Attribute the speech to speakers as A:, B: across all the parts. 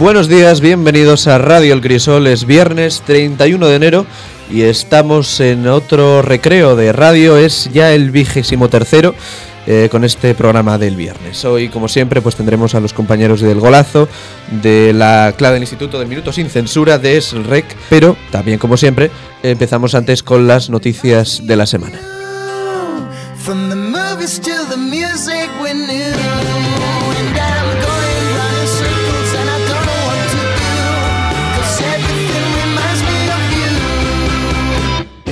A: Buenos días, bienvenidos a Radio El Crisol. Es viernes 31 de enero y estamos en otro recreo de radio. Es ya el vigésimo tercero eh, con este programa del viernes. Hoy, como siempre, pues tendremos a los compañeros del Golazo, de la clave del Instituto del Minuto Sin Censura, de ESREC, pero también, como siempre, empezamos antes con las noticias de la semana.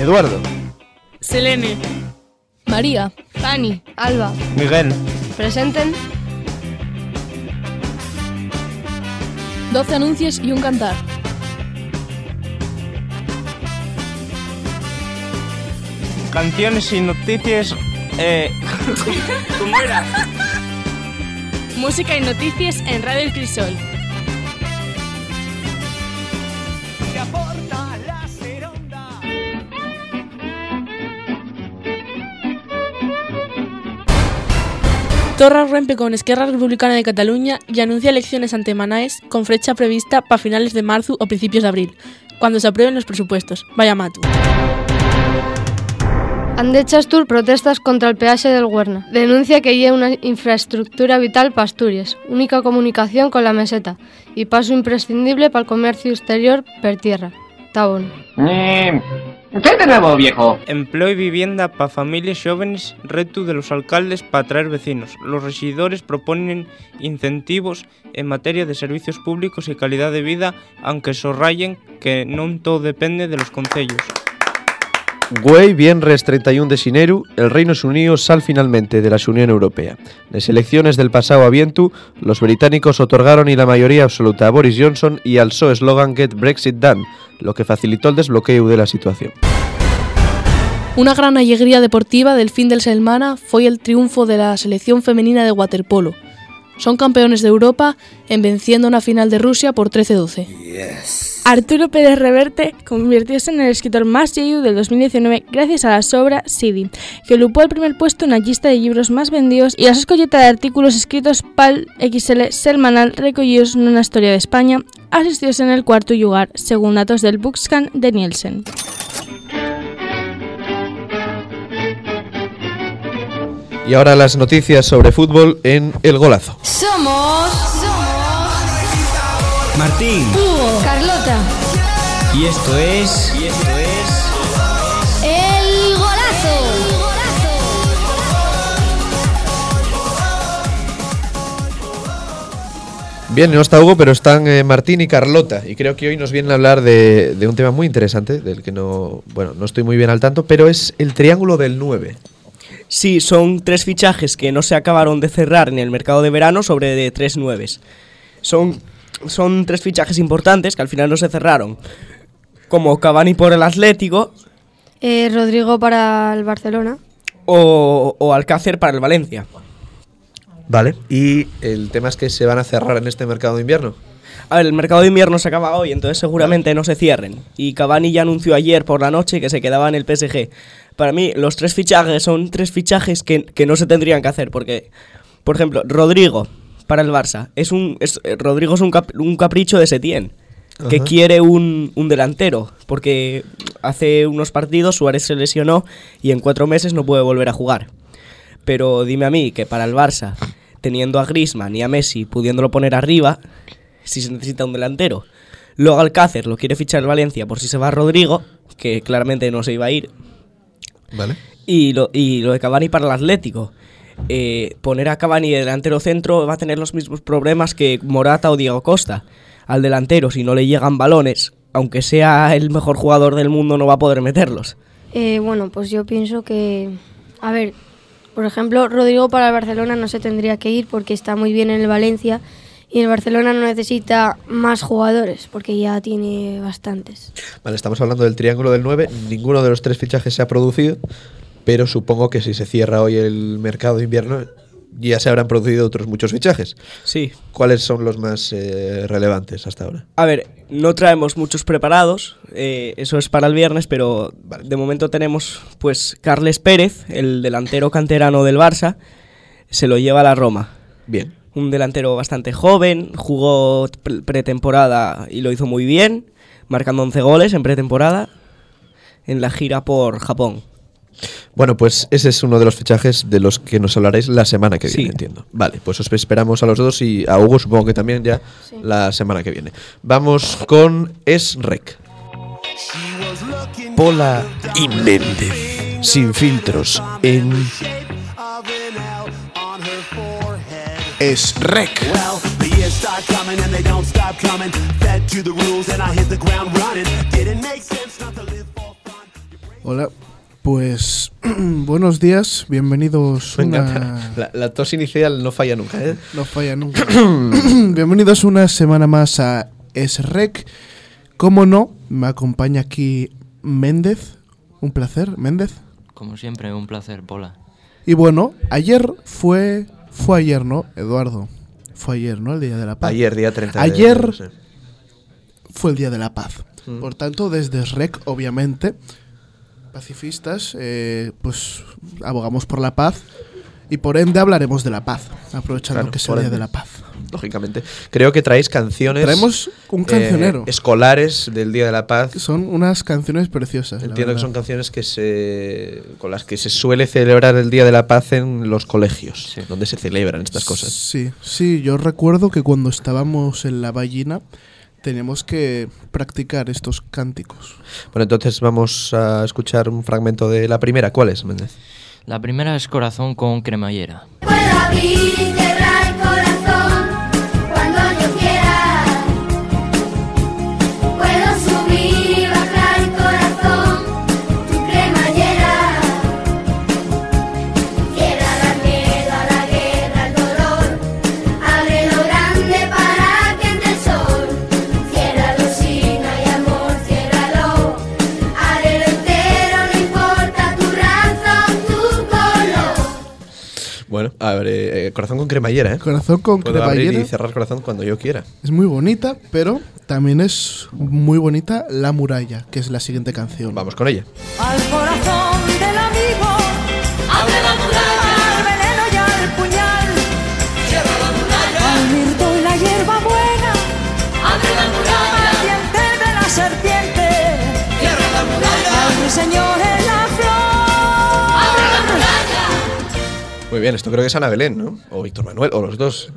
A: Eduardo.
B: Selene. María. Dani. Alba.
A: Miguel.
B: Presenten. 12 anuncios y un cantar.
C: Canciones y noticias. Eh,
B: Música y noticias en Radio El Crisol. Torra rompe con Esquerra Republicana de Cataluña y anuncia elecciones ante Manaes con fecha prevista para finales de marzo o principios de abril, cuando se aprueben los presupuestos. Vaya matu.
D: Andechastur protestas contra el peaje del Huerna. Denuncia que lleva una infraestructura vital para Asturias, única comunicación con la meseta y paso imprescindible para el comercio exterior per tierra. Bueno.
E: ¿Qué de nuevo, viejo?
C: empleo y vivienda para familias jóvenes, reto de los alcaldes para atraer vecinos. Los regidores proponen incentivos en materia de servicios públicos y calidad de vida, aunque sorrayen que non todo depende de los concellos.
A: Güey, viernes 31 de Xineru, el Reino Unido sal finalmente de la Unión Europea. Las elecciones del pasado avientu, los británicos otorgaron y la mayoría absoluta a Boris Johnson y alzó eslogan Get Brexit Done, lo que facilitó el desbloqueo de la situación.
B: Una gran alegría deportiva del fin del semana fue el triunfo de la selección femenina de waterpolo. Son campeones de Europa en venciendo una final de Rusia por 13-12.
F: Arturo Pérez Reverte convirtióse en el escritor más lleno del 2019 gracias a la obra Sidi, que ocupó el primer puesto en la lista de libros más vendidos y las escolletas de artículos escritos pal XL semanal recogidos en una historia de España, asistióse en el cuarto lugar, según datos del Bookscan de Nielsen.
A: Y ahora las noticias sobre fútbol en El Golazo.
G: Somos.
E: Martín.
G: Hugo. Carlota.
E: Y esto es. Y esto es.
G: El golazo.
A: Bien, no está Hugo, pero están eh, Martín y Carlota. Y creo que hoy nos vienen a hablar de, de un tema muy interesante, del que no, bueno, no estoy muy bien al tanto, pero es el triángulo del 9.
H: Sí, son tres fichajes que no se acabaron de cerrar en el mercado de verano sobre de tres nueves. Son, son tres fichajes importantes que al final no se cerraron. Como Cavani por el Atlético
D: Eh, Rodrigo para el Barcelona.
H: o, o Alcácer para el Valencia.
A: Vale. Y el tema es que se van a cerrar en este mercado de invierno.
H: A ver, el mercado de invierno se acaba hoy, entonces seguramente no se cierren. Y Cavani ya anunció ayer por la noche que se quedaba en el PSG. Para mí, los tres fichajes son tres fichajes que, que no se tendrían que hacer, porque, por ejemplo, Rodrigo para el Barça. Es un, es- eh, Rodrigo es un, cap- un capricho de Setién, que quiere un, un delantero, porque hace unos partidos Suárez se lesionó y en cuatro meses no puede volver a jugar. Pero dime a mí que para el Barça teniendo a Griezmann y a Messi, pudiéndolo poner arriba, si se necesita un delantero. Luego Alcácer lo quiere fichar el Valencia por si se va Rodrigo, que claramente no se iba a ir.
A: Vale.
H: Y lo, y lo de Cavani para el Atlético. Eh, poner a Cavani de delantero centro va a tener los mismos problemas que Morata o Diego Costa. Al delantero, si no le llegan balones, aunque sea el mejor jugador del mundo, no va a poder meterlos.
D: Eh, bueno, pues yo pienso que, a ver, por ejemplo, Rodrigo para el Barcelona no se tendría que ir porque está muy bien en el Valencia y el Barcelona no necesita más jugadores porque ya tiene bastantes.
A: Vale, estamos hablando del triángulo del 9. Ninguno de los tres fichajes se ha producido, pero supongo que si se cierra hoy el mercado de invierno, ya se habrán producido otros muchos fichajes.
H: Sí.
A: ¿Cuáles son los más eh, relevantes hasta ahora?
H: A ver, no traemos muchos preparados, eh, eso es para el viernes, pero de momento tenemos pues Carles Pérez, el delantero canterano del Barça, se lo lleva a la Roma.
A: Bien.
H: Un delantero bastante joven, jugó pre- pretemporada y lo hizo muy bien, marcando 11 goles en pretemporada en la gira por Japón.
A: Bueno, pues ese es uno de los fichajes de los que nos hablaréis la semana que viene,
H: Sí.
A: entiendo. Vale, pues os esperamos a los dos y a Hugo supongo que también ya la semana que viene. Vamos con Esrec. Pola y Méndez. Sin filtros. En Esrec.
I: Well, the years start coming and they don't stop coming. Fed to the rules and I hit the ground running. Didn't make sense not to live for
J: Hola, pues buenos días, bienvenidos
A: Me
J: una...
A: encanta. La, la tos inicial no falla nunca, ¿eh?
J: No falla nunca. bienvenidos una semana más a SREC. Como no, me acompaña aquí Méndez. Un placer, Méndez.
K: Como siempre, un placer, Pola.
J: Y bueno, ayer fue... Fue ayer, ¿no, Eduardo? Fue ayer, ¿no? El Día de la Paz.
A: Ayer, día 30 de
J: Ayer fue el Día de la Paz.
A: Mm.
J: Por tanto, desde SREC, obviamente, pacifistas, eh, pues abogamos por la paz y por ende hablaremos de la paz, aprovechando
A: Claro,
J: que es el Día
A: ende.
J: de la Paz.
A: Lógicamente. Creo que traéis canciones.
J: Traemos un
A: eh,
J: cancionero.
A: escolares del Día de la Paz.
J: Son unas canciones preciosas.
A: Entiendo que son canciones que se con las que se suele celebrar el Día de la Paz en los colegios, donde se celebran estas cosas.
J: Sí, sí, yo recuerdo que cuando estábamos en la ballina teníamos que practicar estos cánticos.
A: Bueno, entonces vamos a escuchar un fragmento de la primera. ¿Cuál es, Méndez?
K: La primera es Corazón con cremallera.
L: Abre
A: eh, corazón con cremallera, ¿eh?
J: Corazón con
A: Puedo abrir
J: cremallera.
A: y cerrar corazón cuando yo quiera.
J: Es muy bonita, pero también es muy bonita La muralla, que es la siguiente canción.
A: Vamos con ella.
M: Al corazón
A: Muy bien, esto creo que es Ana Belén, ¿no? O Víctor Manuel, o los dos.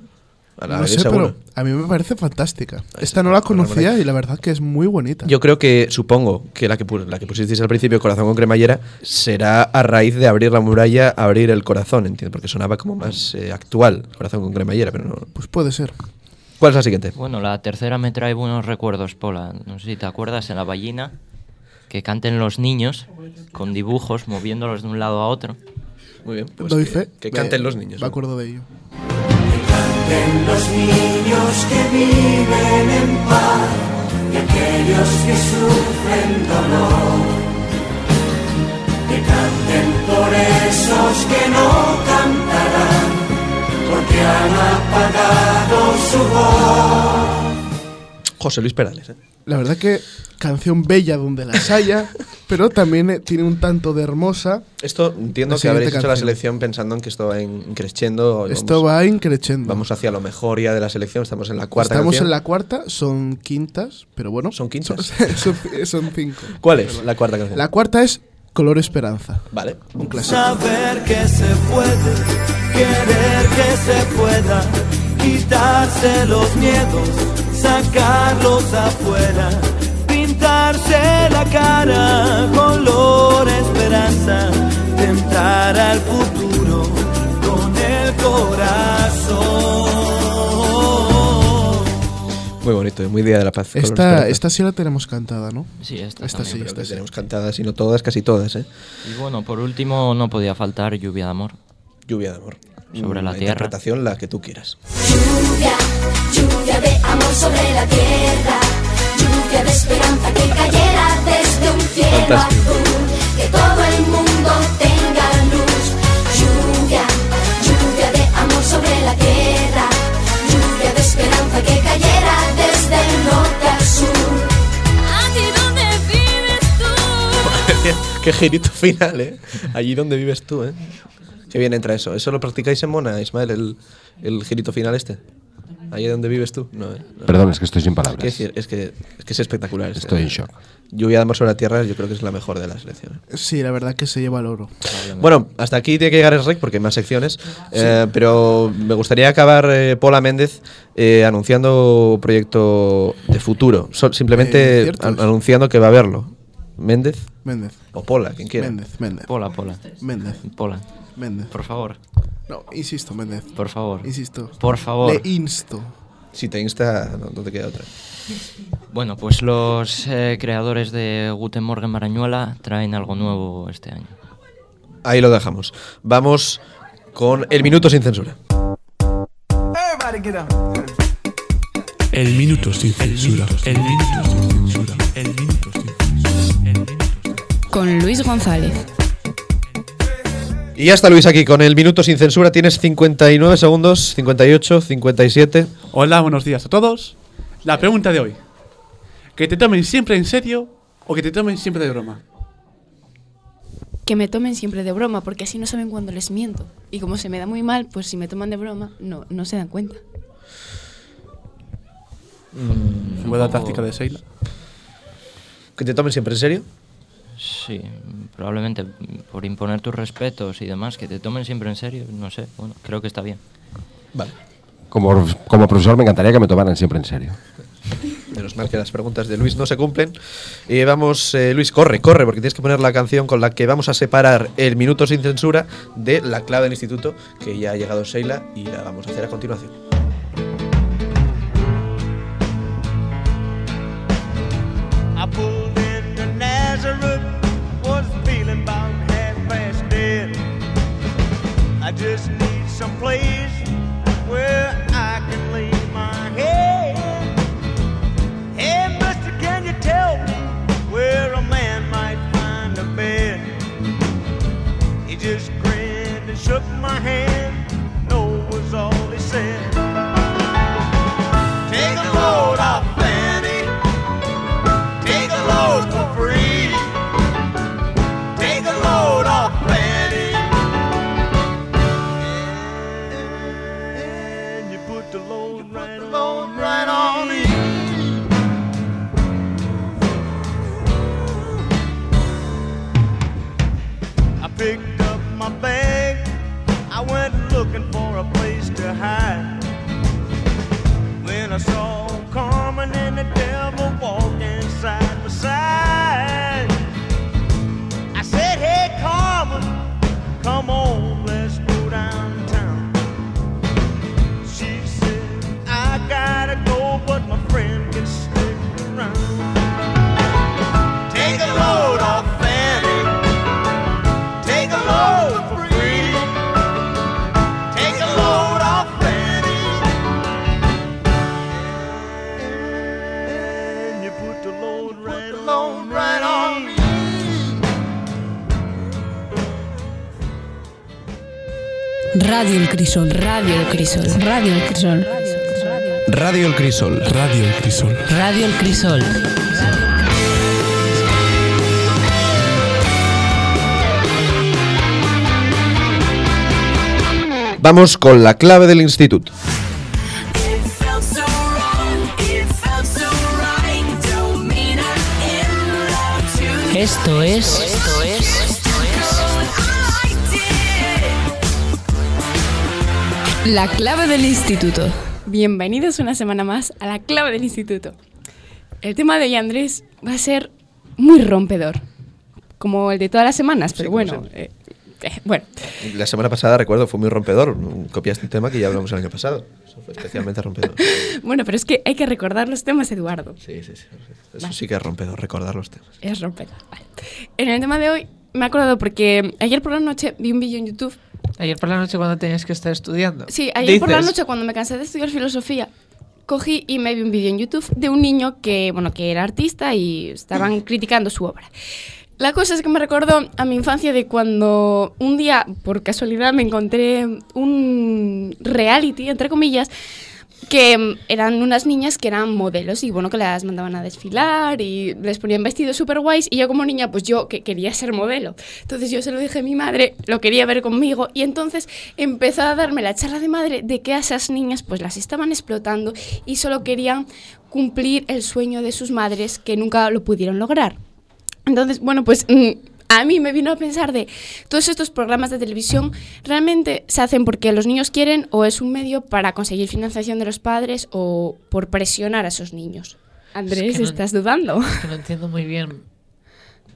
A: Ana
J: No
A: Belén
J: sé,
A: seguro.
J: pero a mí me parece fantástica. Esta no la conocía y la verdad que es muy bonita.
A: Yo creo que, supongo, que la que, pu- la que pusisteis al principio, Corazón con cremallera, será a raíz de abrir la muralla, abrir el corazón, entiendo, porque sonaba como más eh, actual, Corazón con cremallera, pero no.
J: Pues puede ser.
A: ¿Cuál es la siguiente?
K: Bueno, la tercera me trae buenos recuerdos, Pola. No sé si te acuerdas en la ballina que canten los niños con dibujos moviéndolos de un lado a otro.
A: Muy bien. pues
J: Doy
A: que,
J: fe.
A: que
J: Me-
A: canten los niños.
J: Me acuerdo de ello.
I: Canten los niños que viven en paz y aquellos que sufren dolor. Que canten por esos que no cantarán porque han apagado su voz.
A: José Luis Perales, ¿eh?
J: La verdad que canción bella donde las haya, pero también eh, tiene un tanto de hermosa.
A: Esto entiendo que habréis hecho la selección pensando en que esto va in- creciendo.
J: Esto va increciendo.
A: Vamos hacia lo mejor ya de la selección, estamos en la cuarta
J: Estamos
A: canción.
J: en la cuarta, son quintas, pero bueno.
A: ¿Son quintas?
J: Son, son- son cinco.
A: ¿Cuál es la cuarta canción?
J: La cuarta es Color Esperanza.
A: Vale.
J: Un clásico.
N: Saber que se puede, querer que se pueda, quitarse los miedos, sacarlos afuera, pintarse la cara, color esperanza, tentar al futuro con el corazón.
A: Muy bonito, muy Día de la Paz.
J: Esta, esta sí la tenemos cantada, ¿no?
K: Sí, esta
J: Esta
K: también
J: sí, esta sí.
A: tenemos cantadas, y no todas, casi todas, ¿eh?
K: Y bueno, por último, no podía faltar Lluvia de Amor.
A: Lluvia de amor.
K: Sobre
A: Mm,
K: la tierra.
A: interpretación, la que tú quieras.
L: Lluvia, lluvia de amor sobre la tierra, lluvia de esperanza que cayera desde un cielo
A: Fantástico.
L: azul, que todo el mundo tenga luz. Lluvia, lluvia de amor sobre la tierra, lluvia de esperanza que cayera desde el norte al sur. Allí donde vives tú.
A: Qué girito final, ¿eh? Allí donde vives tú, ¿eh? Qué bien entra eso. ¿Eso lo practicáis en Mona, Ismael, el, el girito final este? Allí donde vives tú. No, ¿eh? No.
O: Perdón, es que estoy sin palabras.
A: Es que, es que es espectacular. este,
O: Estoy en
A: ¿eh?
O: shock.
A: Lluvia de amor sobre la tierra, yo creo que es la mejor de la selección.
J: Sí, la verdad que se lleva el oro.
A: Bueno, hasta aquí tiene que llegar el rec porque hay más secciones. eh, pero me gustaría acabar, eh, Paula Méndez, eh, anunciando un proyecto de futuro. So- simplemente
J: Eh,
A: anunciando que va a haberlo. ¿Méndez?
J: Méndez.
A: O Pola, quien quiera.
J: Méndez, Méndez.
K: Pola, Pola.
J: Méndez.
K: Pola.
J: Méndez.
K: Por favor.
J: No, insisto, Méndez.
K: Por favor.
J: Insisto.
K: Por favor.
J: Le insto.
A: Si te insta, no, no te queda otra.
K: Bueno, pues los eh, creadores de Guten Morgen Marañuela traen algo nuevo este año.
A: Ahí lo dejamos. Vamos con el minuto sin censura.
P: El minuto sin censura. El minuto sin censura. El minuto sin censura.
G: Con Luis González.
A: Y ya está Luis aquí con el minuto sin censura. Tienes 59 segundos, 58, 57.
P: Hola, buenos días a todos. La pregunta de hoy. ¿Que te tomen siempre en serio o que te tomen siempre de broma?
Q: Que me tomen siempre de broma, porque así no saben cuándo les miento. Y como se me da muy mal, pues si me toman de broma, no, no se dan cuenta.
P: Buena táctica de Seila.
A: ¿Que te tomen siempre en serio?
K: Sí, probablemente por imponer tus respetos y demás, que te tomen siempre en serio, no sé, bueno, creo que está bien.
A: Vale.
O: Como, como profesor me encantaría que me tomaran siempre en serio.
A: Menos mal que las preguntas de Luis no se cumplen. Y vamos, eh, Luis, corre, corre, porque tienes que poner la canción con la que vamos a separar el minuto sin censura de la clave del instituto, que ya ha llegado Sheila y la vamos a hacer a continuación.
N: I just need some place picked up my bag. I went looking for a place to hide. When I saw Carmen and the devil walking side by side,
G: Radio El Crisol. Radio El Crisol. Radio El Crisol.
A: Radio El Crisol.
P: Radio El Crisol.
G: Radio El Crisol.
A: Vamos con la clave del instituto.
G: Esto es.
R: La clave del instituto.
Q: Bienvenidos una semana más a la clave del instituto. El tema de hoy, Andrés, va a ser muy rompedor, como el de todas las semanas, pero bueno, eh, eh, bueno,
A: La semana pasada, recuerdo, fue muy rompedor. Copiaste un tema que ya hablamos el año pasado. Eso fue especialmente rompedor.
Q: bueno, pero es que hay que recordar los temas, Eduardo.
A: Sí, sí, sí. Eso sí que es rompedor, recordar los temas.
Q: Es rompedor. Vale. En el tema de hoy me he acordado porque ayer por la noche vi un vídeo en YouTube.
S: Ayer por la noche cuando tenías que estar estudiando.
Q: Sí, ayer por la noche cuando me cansé de estudiar filosofía, cogí y me vi un vídeo en YouTube de un niño que, bueno, que era artista y estaban criticando su obra. La cosa es que me recordó a mi infancia de cuando un día, por casualidad, me encontré un reality, entre comillas, que eran unas niñas que eran modelos y bueno, que las mandaban a desfilar y les ponían vestidos súper guays y yo como niña, pues yo que quería ser modelo. Entonces yo se lo dije a mi madre, lo quería ver conmigo y entonces empezó a darme la charla de madre de que a esas niñas pues las estaban explotando y solo querían cumplir el sueño de sus madres que nunca lo pudieron lograr. Entonces, bueno, pues mm, a mí me vino a pensar de todos estos programas de televisión realmente se hacen porque los niños quieren o es un medio para conseguir financiación de los padres o por presionar a esos niños. Andrés,
S: Es que no-
Q: ¿estás dudando?
S: Es que no entiendo muy bien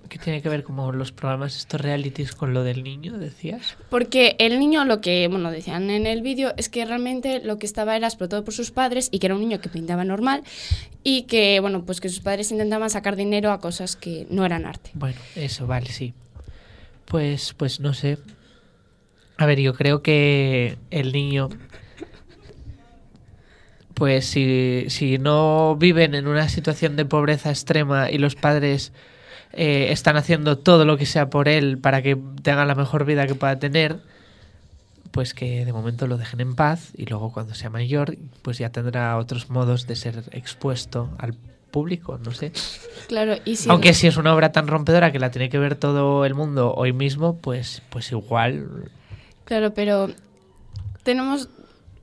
S: qué tiene que ver como los programas estos realities con lo del niño, decías.
Q: Porque el niño lo que, bueno, decían en el vídeo es que realmente lo que estaba era explotado por sus padres y que era un niño que pintaba normal y que, bueno, pues que sus padres intentaban sacar dinero a cosas que no eran arte.
S: Bueno, eso, vale, sí. Pues, pues no sé. A ver, yo creo que el niño, pues si, si no viven en una situación de pobreza extrema y los padres eh, están haciendo todo lo que sea por él para que tenga la mejor vida que pueda tener, pues que de momento lo dejen en paz y luego cuando sea mayor, pues ya tendrá otros modos de ser expuesto al público, no sé.
Q: Claro, y si
S: Aunque si es una obra tan rompedora que la tiene que ver todo el mundo hoy mismo, pues, pues igual.
Q: Claro, pero tenemos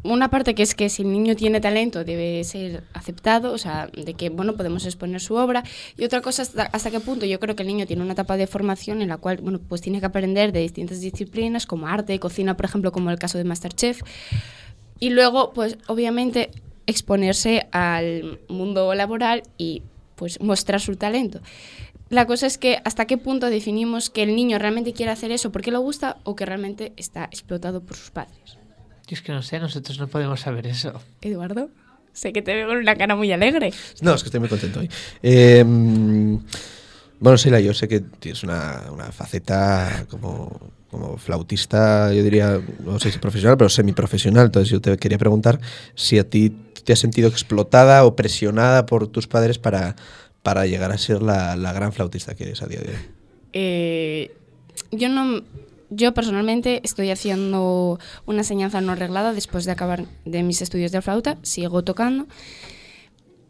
Q: una parte que es que si el niño tiene talento debe ser aceptado, o sea, de que, bueno, podemos exponer su obra. Y otra cosa, hasta, hasta qué punto yo creo que el niño tiene una etapa de formación en la cual, bueno, pues tiene que aprender de distintas disciplinas, como arte, cocina, por ejemplo, como el caso de Masterchef. Y luego, pues, obviamente, exponerse al mundo laboral y, pues, mostrar su talento. La cosa es que hasta qué punto definimos que el niño realmente quiere hacer eso porque le gusta o que realmente está explotado por sus padres.
S: Yo es que no sé, nosotros no podemos saber eso.
Q: Eduardo, sé que te veo con una cara muy alegre.
A: No, es que estoy muy contento hoy. Eh, mm, bueno, Sheila, yo sé que tienes una, una faceta como, como flautista, yo diría, no sé si profesional, pero semiprofesional. Entonces yo te quería preguntar si a ti te has sentido explotada o presionada por tus padres para, para llegar a ser la, la gran flautista que eres a día de hoy.
Q: Eh, yo no, yo personalmente estoy haciendo una enseñanza no reglada después de acabar de mis estudios de flauta, sigo tocando,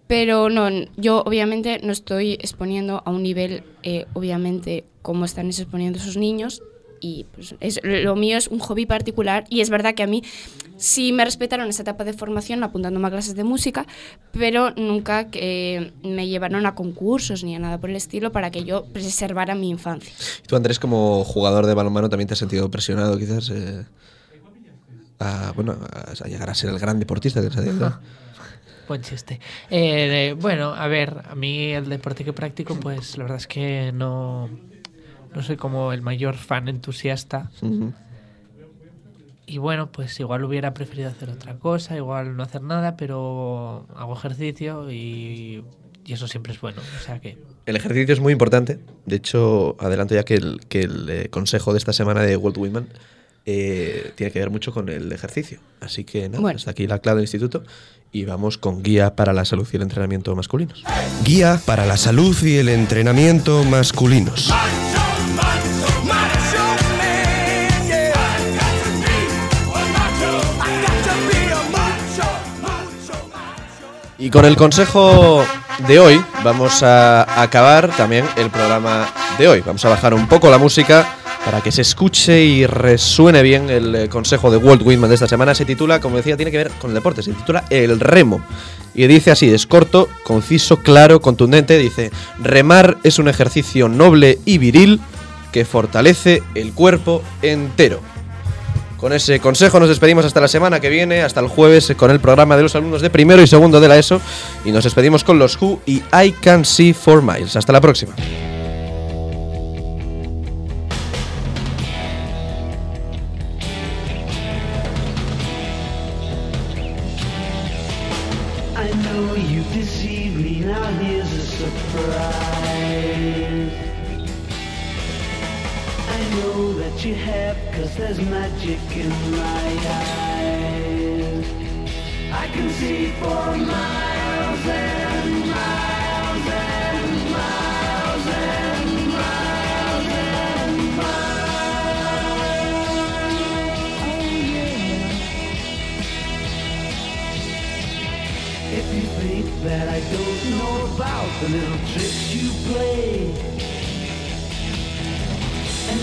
Q: pero no, yo obviamente no estoy exponiendo a un nivel, eh, obviamente, como están exponiendo esos niños. Y pues, es, lo mío es un hobby particular y es verdad que a mí sí me respetaron esa etapa de formación apuntándome a clases de música, pero nunca que me llevaron a concursos ni a nada por el estilo para que yo preservara mi infancia.
A: ¿Y tú, Andrés, como jugador de balonmano, también te has sentido presionado quizás eh, a, bueno, a, llegar a ser el gran deportista que eres a?
S: Buen chiste. Eh, bueno, a ver, a mí el deporte que practico, pues la verdad es que no, no soy como el mayor fan entusiasta.
A: Ujú.
S: Y bueno, pues igual hubiera preferido hacer otra cosa, igual no hacer nada, pero hago ejercicio y, y eso siempre es bueno. O sea que
A: El ejercicio es muy importante. De hecho, adelanto ya que el, que el eh, consejo de esta semana de World Women eh, tiene que ver mucho con el ejercicio. Así que nada,
Q: Bueno.
A: hasta aquí la clave del instituto y vamos con guía para la salud y el entrenamiento masculinos.
T: Guía para la salud y el entrenamiento masculinos.
A: Y con el consejo de hoy vamos a acabar también el programa de hoy. Vamos a bajar un poco la música para que se escuche y resuene bien el eh, consejo de Walt Whitman de esta semana. Se titula, como decía, tiene que ver con el deporte, se titula El remo. Y dice así, es corto, conciso, claro, contundente. Dice, remar es un ejercicio noble y viril que fortalece el cuerpo entero. Con ese consejo nos despedimos hasta la semana que viene, hasta el jueves, con el programa de los alumnos de primero y segundo de la ESO. Y nos despedimos con los Who y I Can See Four Miles. Hasta la próxima.
U: There's magic in my eyes. I can see for miles and miles and miles and miles and miles. Oh yeah. If you think that I don't know about the little tricks you play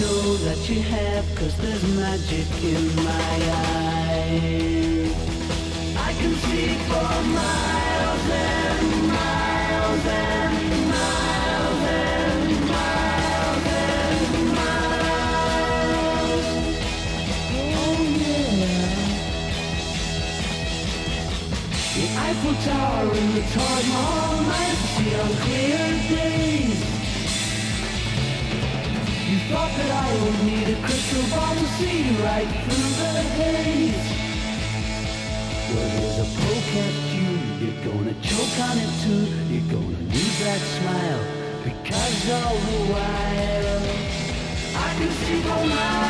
U: know that you have, cause there's magic in my eyes. I can see for miles and miles and miles and miles and miles. Oh yeah. The Eiffel Tower and the Taj Mahal might see on clear days. Thought that I would need a crystal ball to see right through the haze. Well, there's a poke at you, you're gonna choke on it too. You're gonna lose that smile because all the while I can see for miles